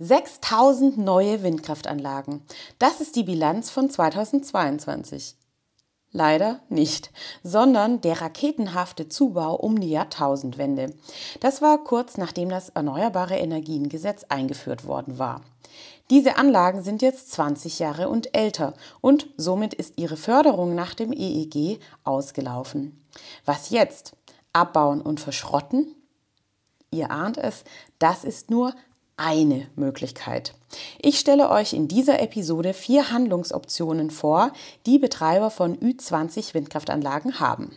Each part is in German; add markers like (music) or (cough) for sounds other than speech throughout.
6000 neue Windkraftanlagen. Das ist die Bilanz von 2022. Leider nicht, sondern der raketenhafte Zubau um die Jahrtausendwende. Das war kurz nachdem das Erneuerbare Energiengesetz eingeführt worden war. Diese Anlagen sind jetzt 20 Jahre und älter und somit ist ihre Förderung nach dem EEG ausgelaufen. Was jetzt? Abbauen und verschrotten? Ihr ahnt es, das ist nur eine Möglichkeit. Ich stelle euch in dieser Episode vier Handlungsoptionen vor, die Betreiber von Ü20 Windkraftanlagen haben.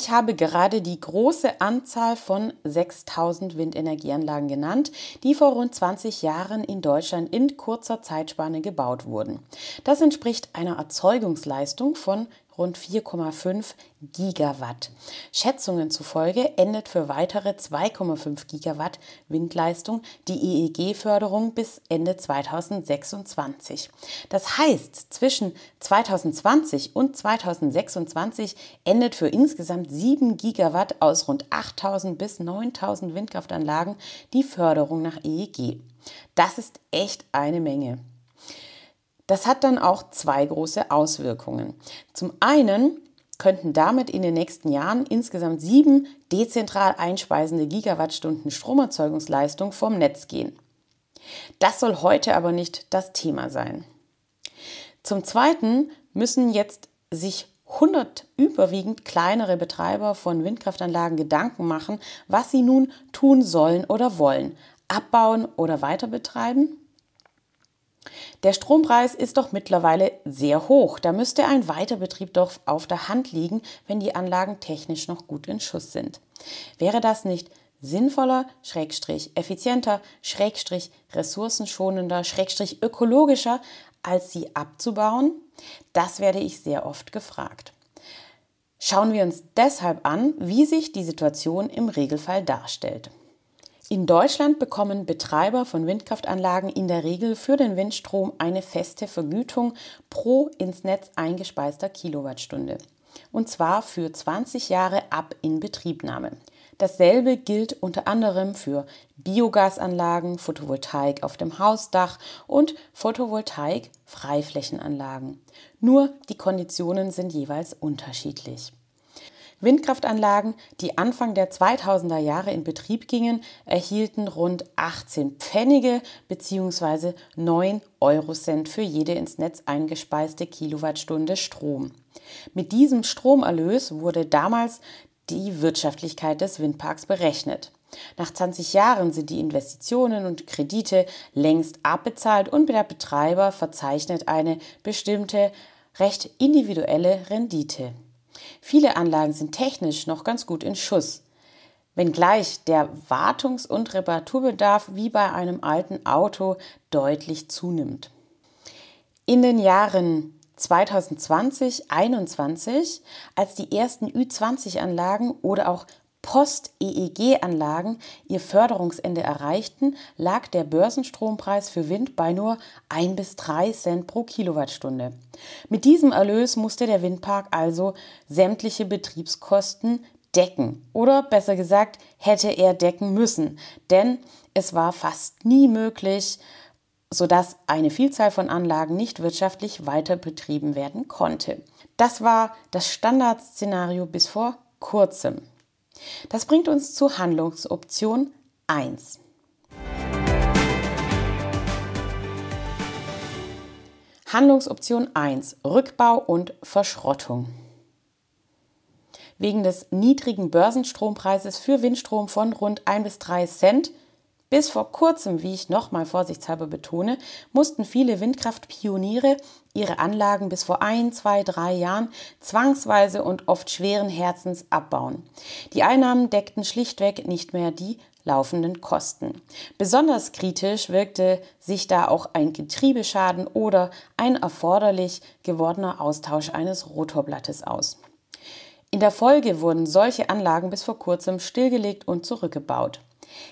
Ich habe gerade die große Anzahl von 6000 Windenergieanlagen genannt, die vor rund 20 Jahren in Deutschland in kurzer Zeitspanne gebaut wurden. Das entspricht einer Erzeugungsleistung von rund 4,5 Gigawatt. Schätzungen zufolge endet für weitere 2,5 Gigawatt Windleistung die EEG-Förderung bis Ende 2026. Das heißt, zwischen 2020 und 2026 endet für insgesamt 7 Gigawatt aus rund 8000 bis 9000 Windkraftanlagen die Förderung nach EEG. Das ist echt eine Menge. Das hat dann auch zwei große Auswirkungen. Zum einen könnten damit in den nächsten Jahren insgesamt sieben dezentral einspeisende Gigawattstunden Stromerzeugungsleistung vom Netz gehen. Das soll heute aber nicht das Thema sein. Zum Zweiten müssen jetzt sich 100 überwiegend kleinere Betreiber von Windkraftanlagen Gedanken machen, was sie nun tun sollen oder wollen. Abbauen oder weiter betreiben? Der Strompreis ist doch mittlerweile sehr hoch. Da müsste ein Weiterbetrieb doch auf der Hand liegen, wenn die Anlagen technisch noch gut in Schuss sind. Wäre das nicht sinnvoller, schrägstrich effizienter, schrägstrich ressourcenschonender, schrägstrich ökologischer, als sie abzubauen? Das werde ich sehr oft gefragt. Schauen wir uns deshalb an, wie sich die Situation im Regelfall darstellt. In Deutschland bekommen Betreiber von Windkraftanlagen in der Regel für den Windstrom eine feste Vergütung pro ins Netz eingespeister Kilowattstunde. Und zwar für 20 Jahre ab Inbetriebnahme. Dasselbe gilt unter anderem für Biogasanlagen, Photovoltaik auf dem Hausdach und Photovoltaik-Freiflächenanlagen. Nur die Konditionen sind jeweils unterschiedlich. Windkraftanlagen, die Anfang der 2000er Jahre in Betrieb gingen, erhielten rund 18 Pfennige bzw. 9 Eurocent für jede ins Netz eingespeiste Kilowattstunde Strom. Mit diesem Stromerlös wurde damals die Wirtschaftlichkeit des Windparks berechnet. Nach 20 Jahren sind die Investitionen und Kredite längst abbezahlt und der Betreiber verzeichnet eine bestimmte, recht individuelle Rendite. Viele Anlagen sind technisch noch ganz gut in Schuss. Wenngleich der Wartungs- und Reparaturbedarf wie bei einem alten Auto deutlich zunimmt. In den Jahren 2020, 2021, als die ersten Ü20-Anlagen oder auch Post-EEG-Anlagen ihr Förderungsende erreichten, lag der Börsenstrompreis für Wind bei nur 1 bis 3 Cent pro Kilowattstunde. Mit diesem Erlös musste der Windpark also sämtliche Betriebskosten decken oder besser gesagt hätte er decken müssen, denn es war fast nie möglich, sodass eine Vielzahl von Anlagen nicht wirtschaftlich weiter betrieben werden konnte. Das war das Standardszenario bis vor kurzem. Das bringt uns zu Handlungsoption 1. Handlungsoption 1 Rückbau und Verschrottung. Wegen des niedrigen Börsenstrompreises für Windstrom von rund 1 bis 3 Cent Bis vor kurzem, wie ich nochmal vorsichtshalber betone, mussten viele Windkraftpioniere ihre Anlagen bis vor ein, zwei, drei Jahren zwangsweise und oft schweren Herzens abbauen. Die Einnahmen deckten schlichtweg nicht mehr die laufenden Kosten. Besonders kritisch wirkte sich da auch ein Getriebeschaden oder ein erforderlich gewordener Austausch eines Rotorblattes aus. In der Folge wurden solche Anlagen bis vor kurzem stillgelegt und zurückgebaut.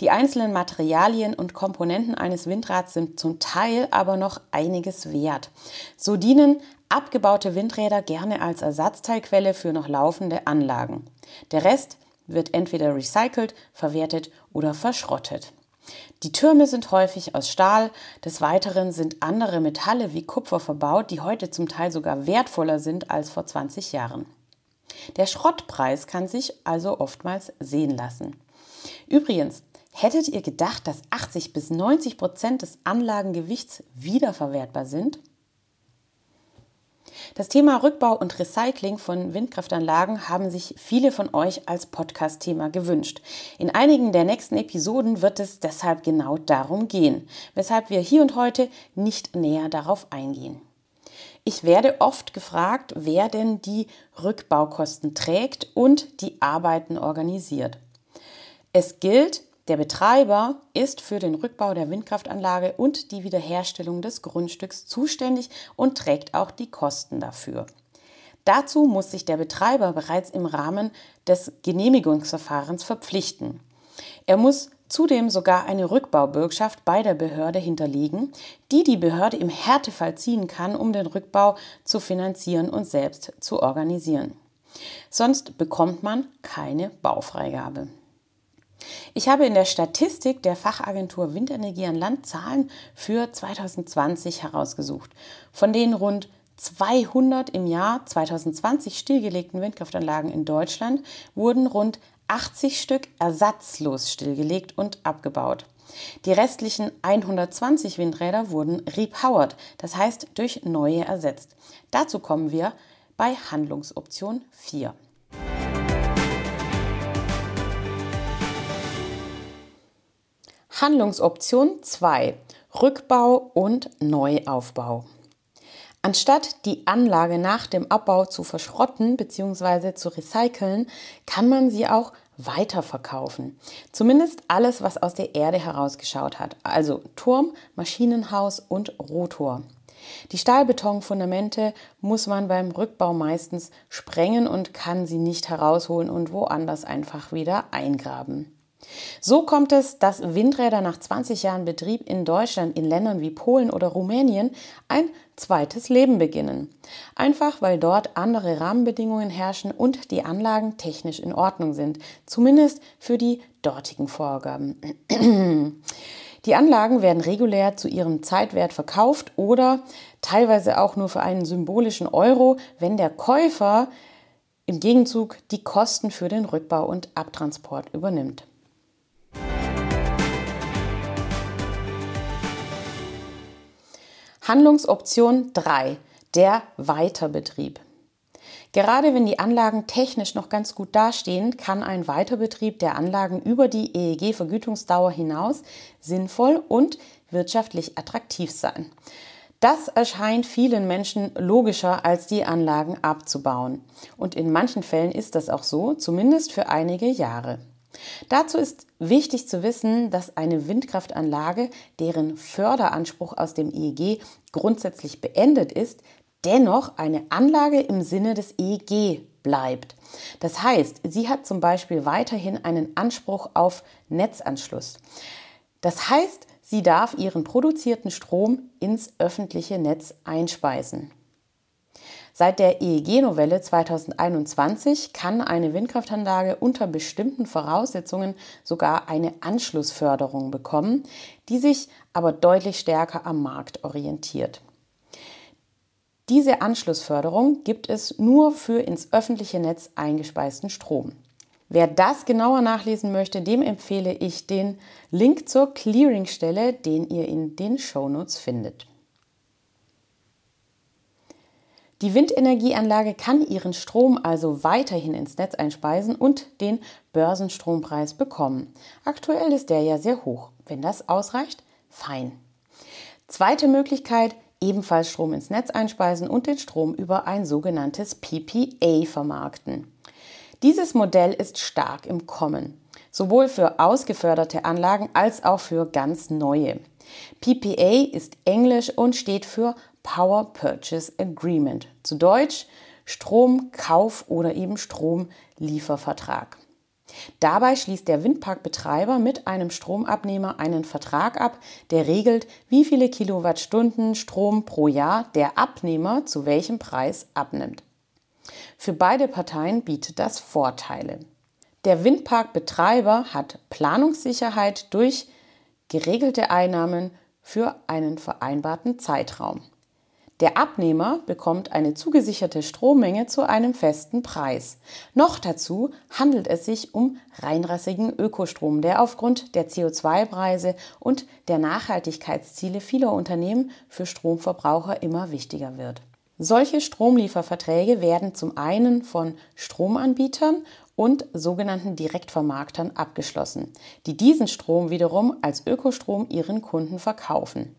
Die einzelnen Materialien und Komponenten eines Windrads sind zum Teil aber noch einiges wert. So dienen abgebaute Windräder gerne als Ersatzteilquelle für noch laufende Anlagen. Der Rest wird entweder recycelt, verwertet oder verschrottet. Die Türme sind häufig aus Stahl, des Weiteren sind andere Metalle wie Kupfer verbaut, die heute zum Teil sogar wertvoller sind als vor 20 Jahren. Der Schrottpreis kann sich also oftmals sehen lassen. Übrigens, hättet ihr gedacht, dass 80 bis 90 Prozent des Anlagengewichts wiederverwertbar sind? Das Thema Rückbau und Recycling von Windkraftanlagen haben sich viele von euch als Podcast-Thema gewünscht. In einigen der nächsten Episoden wird es deshalb genau darum gehen, weshalb wir hier und heute nicht näher darauf eingehen. Ich werde oft gefragt, wer denn die Rückbaukosten trägt und die Arbeiten organisiert. Es gilt, der Betreiber ist für den Rückbau der Windkraftanlage und die Wiederherstellung des Grundstücks zuständig und trägt auch die Kosten dafür. Dazu muss sich der Betreiber bereits im Rahmen des Genehmigungsverfahrens verpflichten. Er muss zudem sogar eine Rückbaubürgschaft bei der Behörde hinterlegen, die die Behörde im Härtefall ziehen kann, um den Rückbau zu finanzieren und selbst zu organisieren. Sonst bekommt man keine Baufreigabe. Ich habe in der Statistik der Fachagentur Windenergie an Land Zahlen für 2020 herausgesucht, von denen rund 200 im Jahr 2020 stillgelegten Windkraftanlagen in Deutschland wurden rund 80 Stück ersatzlos stillgelegt und abgebaut. Die restlichen 120 Windräder wurden repowered, das heißt durch neue ersetzt. Dazu kommen wir bei Handlungsoption 4. Handlungsoption 2. Rückbau und Neuaufbau. Anstatt die Anlage nach dem Abbau zu verschrotten bzw. zu recyceln, kann man sie auch weiterverkaufen. Zumindest alles, was aus der Erde herausgeschaut hat, also Turm, Maschinenhaus und Rotor. Die Stahlbetonfundamente muss man beim Rückbau meistens sprengen und kann sie nicht herausholen und woanders einfach wieder eingraben. So kommt es, dass Windräder nach 20 Jahren Betrieb in Deutschland in Ländern wie Polen oder Rumänien ein zweites Leben beginnen. Einfach weil dort andere Rahmenbedingungen herrschen und die Anlagen technisch in Ordnung sind, zumindest für die dortigen Vorgaben. (clears throat) Die Anlagen werden regulär zu ihrem Zeitwert verkauft oder teilweise auch nur für einen symbolischen Euro, wenn der Käufer im Gegenzug die Kosten für den Rückbau und Abtransport übernimmt. Handlungsoption 3. Der Weiterbetrieb. Gerade wenn die Anlagen technisch noch ganz gut dastehen, kann ein Weiterbetrieb der Anlagen über die EEG-Vergütungsdauer hinaus sinnvoll und wirtschaftlich attraktiv sein. Das erscheint vielen Menschen logischer, als die Anlagen abzubauen. Und in manchen Fällen ist das auch so, zumindest für einige Jahre. Dazu ist wichtig zu wissen, dass eine Windkraftanlage, deren Förderanspruch aus dem EEG grundsätzlich beendet ist, dennoch eine Anlage im Sinne des EEG bleibt. Das heißt, sie hat zum Beispiel weiterhin einen Anspruch auf Netzanschluss. Das heißt, sie darf ihren produzierten Strom ins öffentliche Netz einspeisen. Seit der EEG-Novelle 2021 kann eine Windkraftanlage unter bestimmten Voraussetzungen sogar eine Anschlussförderung bekommen, die sich aber deutlich stärker am Markt orientiert. Diese Anschlussförderung gibt es nur für ins öffentliche Netz eingespeisten Strom. Wer das genauer nachlesen möchte, dem empfehle ich den Link zur Clearingstelle, den ihr in den Shownotes findet. Die Windenergieanlage kann ihren Strom also weiterhin ins Netz einspeisen und den Börsenstrompreis bekommen. Aktuell ist der ja sehr hoch. Wenn das ausreicht, fein. Zweite Möglichkeit, ebenfalls Strom ins Netz einspeisen und den Strom über ein sogenanntes PPA vermarkten. Dieses Modell ist stark im Kommen, sowohl für ausgeförderte Anlagen als auch für ganz neue. PPA ist Englisch und steht für Power Purchase Agreement, zu Deutsch Stromkauf oder eben Stromliefervertrag. Dabei schließt der Windparkbetreiber mit einem Stromabnehmer einen Vertrag ab, der regelt, wie viele Kilowattstunden Strom pro Jahr der Abnehmer zu welchem Preis abnimmt. Für beide Parteien bietet das Vorteile. Der Windparkbetreiber hat Planungssicherheit durch geregelte Einnahmen für einen vereinbarten Zeitraum. Der Abnehmer bekommt eine zugesicherte Strommenge zu einem festen Preis. Noch dazu handelt es sich um reinrassigen Ökostrom, der aufgrund der CO2-Preise und der Nachhaltigkeitsziele vieler Unternehmen für Stromverbraucher immer wichtiger wird. Solche Stromlieferverträge werden zum einen von Stromanbietern und sogenannten Direktvermarktern abgeschlossen, die diesen Strom wiederum als Ökostrom ihren Kunden verkaufen.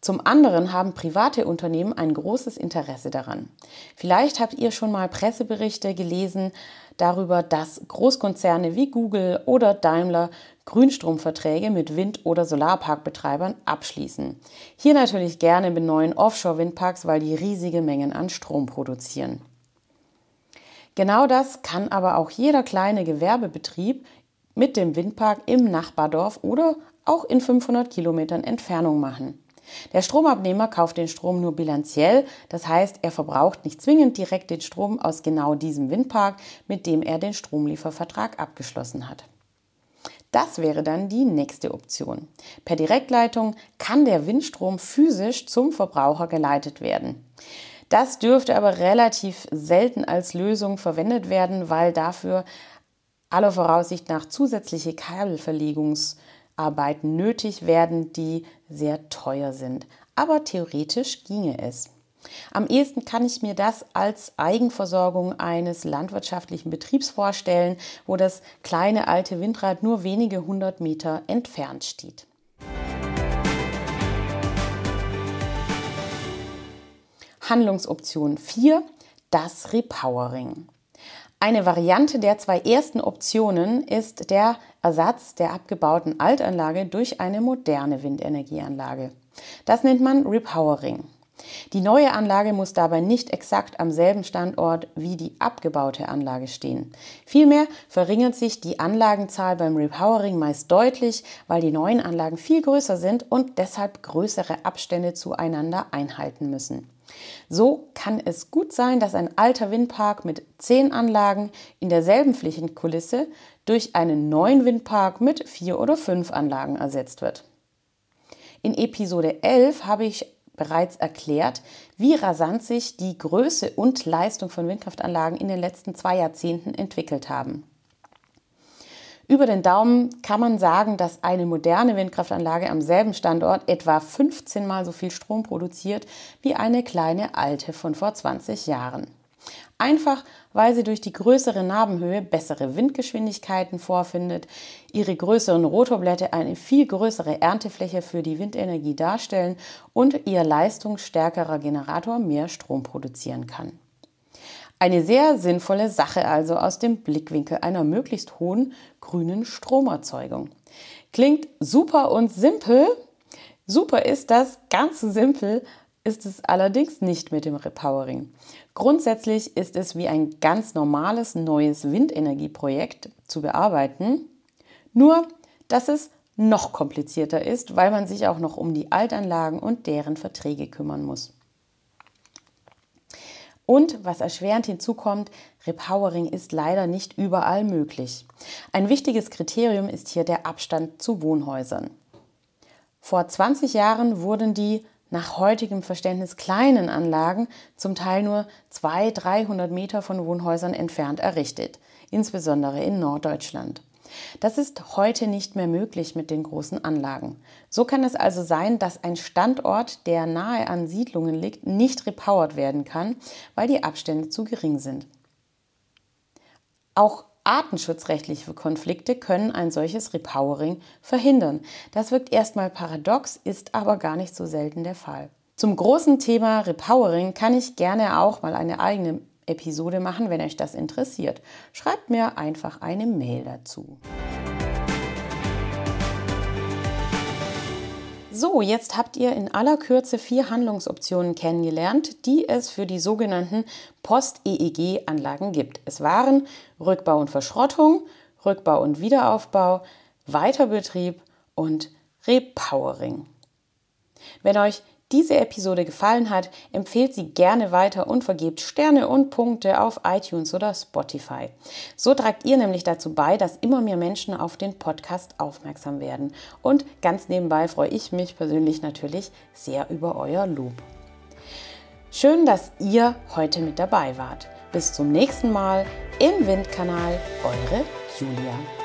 Zum anderen haben private Unternehmen ein großes Interesse daran. Vielleicht habt ihr schon mal Presseberichte gelesen darüber, dass Großkonzerne wie Google oder Daimler Grünstromverträge mit Wind- oder Solarparkbetreibern abschließen. Hier natürlich gerne mit neuen Offshore-Windparks, weil die riesige Mengen an Strom produzieren. Genau das kann aber auch jeder kleine Gewerbebetrieb mit dem Windpark im Nachbardorf oder auch in 500 Kilometern Entfernung machen. Der Stromabnehmer kauft den Strom nur bilanziell, das heißt, er verbraucht nicht zwingend direkt den Strom aus genau diesem Windpark, mit dem er den Stromliefervertrag abgeschlossen hat. Das wäre dann die nächste Option. Per Direktleitung kann der Windstrom physisch zum Verbraucher geleitet werden. Das dürfte aber relativ selten als Lösung verwendet werden, weil dafür aller Voraussicht nach zusätzliche Kabelverlegungs- Arbeiten nötig werden, die sehr teuer sind. Aber theoretisch ginge es. Am ehesten kann ich mir das als Eigenversorgung eines landwirtschaftlichen Betriebs vorstellen, wo das kleine alte Windrad nur wenige hundert Meter entfernt steht. Handlungsoption 4, das Repowering. Eine Variante der zwei ersten Optionen ist der Ersatz der abgebauten Altanlage durch eine moderne Windenergieanlage. Das nennt man Repowering. Die neue Anlage muss dabei nicht exakt am selben Standort wie die abgebaute Anlage stehen. Vielmehr verringert sich die Anlagenzahl beim Repowering meist deutlich, weil die neuen Anlagen viel größer sind und deshalb größere Abstände zueinander einhalten müssen. So kann es gut sein, dass ein alter Windpark mit zehn Anlagen in derselben Flächenkulisse durch einen neuen Windpark mit vier oder fünf Anlagen ersetzt wird. In Episode 11 habe ich bereits erklärt, wie rasant sich die Größe und Leistung von Windkraftanlagen in den letzten zwei Jahrzehnten entwickelt haben. Über den Daumen kann man sagen, dass eine moderne Windkraftanlage am selben Standort etwa 15 mal so viel Strom produziert wie eine kleine alte von vor 20 Jahren. Einfach weil sie durch die größere Narbenhöhe bessere Windgeschwindigkeiten vorfindet, ihre größeren Rotorblätter eine viel größere Erntefläche für die Windenergie darstellen und ihr leistungsstärkerer Generator mehr Strom produzieren kann. Eine sehr sinnvolle Sache also aus dem Blickwinkel einer möglichst hohen grünen Stromerzeugung. Klingt super und simpel. Super ist das, ganz simpel ist es allerdings nicht mit dem Repowering. Grundsätzlich ist es wie ein ganz normales neues Windenergieprojekt zu bearbeiten, nur dass es noch komplizierter ist, weil man sich auch noch um die Altanlagen und deren Verträge kümmern muss. Und was erschwerend hinzukommt, Repowering ist leider nicht überall möglich. Ein wichtiges Kriterium ist hier der Abstand zu Wohnhäusern. Vor 20 Jahren wurden die nach heutigem Verständnis kleinen Anlagen zum Teil nur 200, 300 Meter von Wohnhäusern entfernt errichtet, insbesondere in Norddeutschland. Das ist heute nicht mehr möglich mit den großen Anlagen. So kann es also sein, dass ein Standort, der nahe an Siedlungen liegt, nicht repowered werden kann, weil die Abstände zu gering sind. Auch artenschutzrechtliche Konflikte können ein solches Repowering verhindern. Das wirkt erstmal paradox, ist aber gar nicht so selten der Fall. Zum großen Thema Repowering kann ich gerne auch mal eine eigene Episode machen, wenn euch das interessiert. Schreibt mir einfach eine Mail dazu. So, jetzt habt ihr in aller Kürze vier Handlungsoptionen kennengelernt, die es für die sogenannten Post-EEG-Anlagen gibt. Es waren Rückbau und Verschrottung, Rückbau und Wiederaufbau, Weiterbetrieb und Repowering. Wenn euch diese Episode gefallen hat, empfehlt sie gerne weiter und vergebt Sterne und Punkte auf iTunes oder Spotify. So tragt ihr nämlich dazu bei, dass immer mehr Menschen auf den Podcast aufmerksam werden. Und ganz nebenbei freue ich mich persönlich natürlich sehr über euer Lob. Schön, dass ihr heute mit dabei wart. Bis zum nächsten Mal im Windkanal, eure Julia.